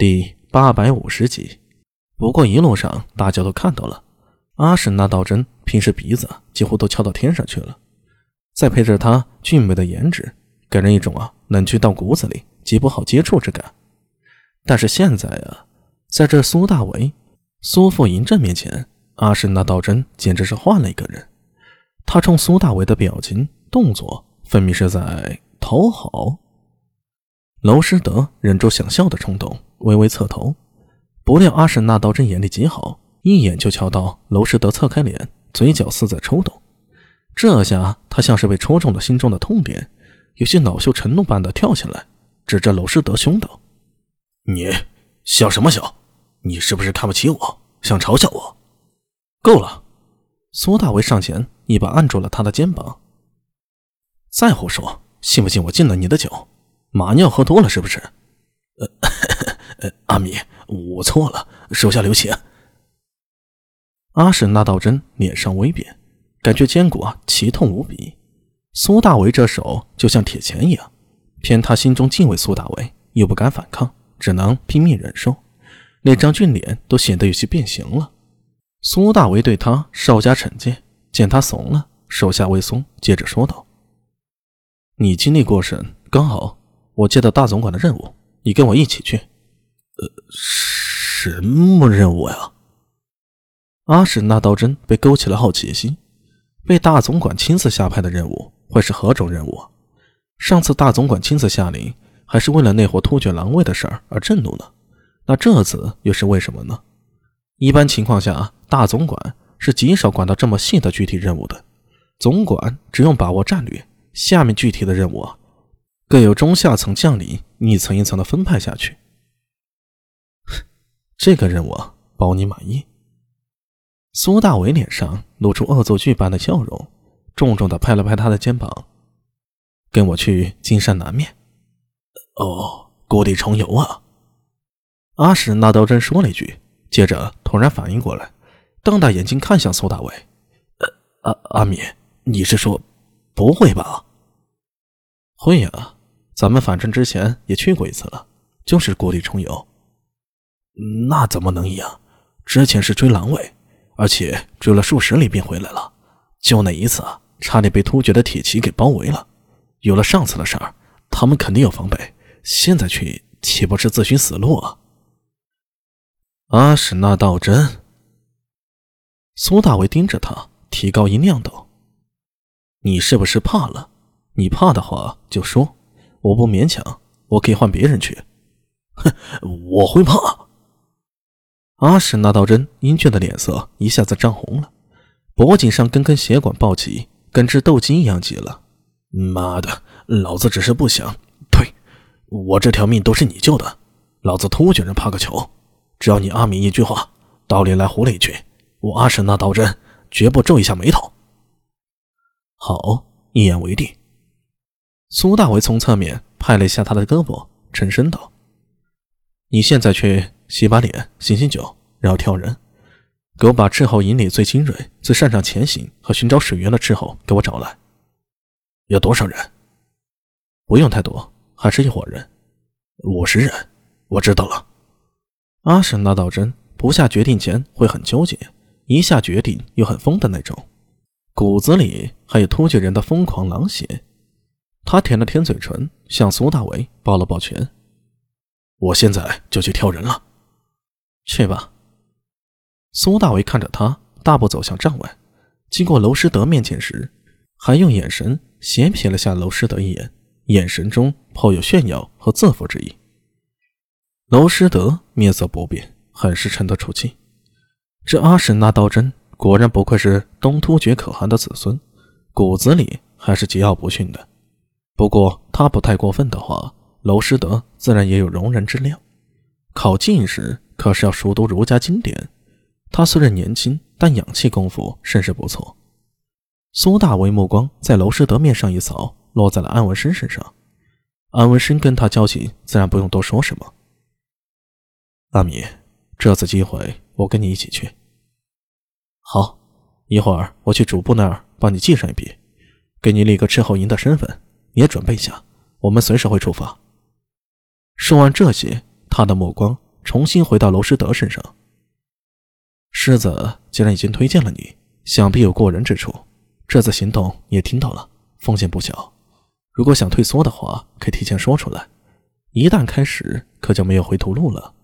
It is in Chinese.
第八百五十集。不过一路上大家都看到了，阿史那道真平时鼻子几乎都翘到天上去了，再配着他俊美的颜值，给人一种啊冷峻到骨子里、极不好接触之感。但是现在啊，在这苏大为、苏富银正面前，阿史那道真简直是换了一个人。他冲苏大为的表情、动作，分明是在讨好。娄师德忍住想笑的冲动，微微侧头。不料阿史那道真眼力极好，一眼就瞧到娄师德侧开脸，嘴角似在抽动。这下他像是被戳中了心中的痛点，有些恼羞成怒般的跳起来，指着娄师德凶道：“你笑什么笑？你是不是看不起我，想嘲笑我？够了！”苏大为上前一把按住了他的肩膀。再胡说，信不信我禁了你的酒？马尿喝多了是不是？呃，阿米。我错了，手下留情。阿史那道真脸上微变，感觉肩骨啊奇痛无比。苏大为这手就像铁钳一样，偏他心中敬畏苏大为，又不敢反抗，只能拼命忍受。那张俊脸都显得有些变形了。苏大为对他稍加惩戒，见他怂了，手下微松，接着说道：“你精力过剩，刚好我接到大总管的任务，你跟我一起去。”呃，什么任务呀？阿史那道真被勾起了好奇心，被大总管亲自下派的任务会是何种任务？上次大总管亲自下令，还是为了那伙突厥狼卫的事儿而震怒呢？那这次又是为什么呢？一般情况下，大总管是极少管到这么细的具体任务的，总管只用把握战略，下面具体的任务啊，各有中下层将领一层一层的分派下去。这个任务保你满意。苏大伟脸上露出恶作剧般的笑容，重重的拍了拍他的肩膀：“跟我去金山南面。”哦，故地重游啊！阿史那道真说了一句，接着突然反应过来，瞪大眼睛看向苏大伟：“呃，阿阿米，你是说不会吧？”“会呀，咱们反正之前也去过一次了，就是故地重游。”那怎么能一样？之前是追狼尾，而且追了数十里便回来了。就那一次啊，差点被突厥的铁骑给包围了。有了上次的事儿，他们肯定有防备。现在去，岂不是自寻死路啊？阿史那道真，苏大为盯着他，提高音量道：“你是不是怕了？你怕的话就说，我不勉强，我可以换别人去。”哼，我会怕？阿史那道真英俊的脸色一下子涨红了，脖颈上根根血管暴起，跟只斗鸡一样急了。妈的，老子只是不想……呸！我这条命都是你救的，老子突厥人怕个球！只要你阿明一句话，到里来胡了一句，我阿史那道真绝不皱一下眉头。好，一言为定。苏大为从侧面拍了一下他的胳膊，沉声道：“你现在去。”洗把脸，醒醒酒，然后挑人，给我把斥候营里最精锐、最擅长前行和寻找水源的斥候给我找来。要多少人？不用太多，还是一伙人，五十人。我知道了。阿史那道真不下决定前会很纠结，一下决定又很疯的那种，骨子里还有突厥人的疯狂狼血。他舔了舔嘴唇，向苏大为抱了抱拳：“我现在就去挑人了。”去吧。苏大为看着他，大步走向帐外。经过娄师德面前时，还用眼神斜瞥了下娄师德一眼，眼神中颇有炫耀和自负之意。娄师德面色不变，很是沉得出气。这阿史那道真果然不愧是东突厥可汗的子孙，骨子里还是桀骜不驯的。不过他不太过分的话，娄师德自然也有容人之量。考进士。可是要熟读儒家经典，他虽然年轻，但养气功夫甚是不错。苏大为目光在娄师德面上一扫，落在了安文生身上。安文生跟他交情，自然不用多说什么。阿米，这次机会我跟你一起去。好，一会儿我去主簿那儿帮你记上一笔，给你立个斥候营的身份，也准备下，我们随时会出发。说完这些，他的目光。重新回到娄师德身上。狮子既然已经推荐了你，想必有过人之处。这次行动你也听到了，风险不小。如果想退缩的话，可以提前说出来。一旦开始，可就没有回头路了。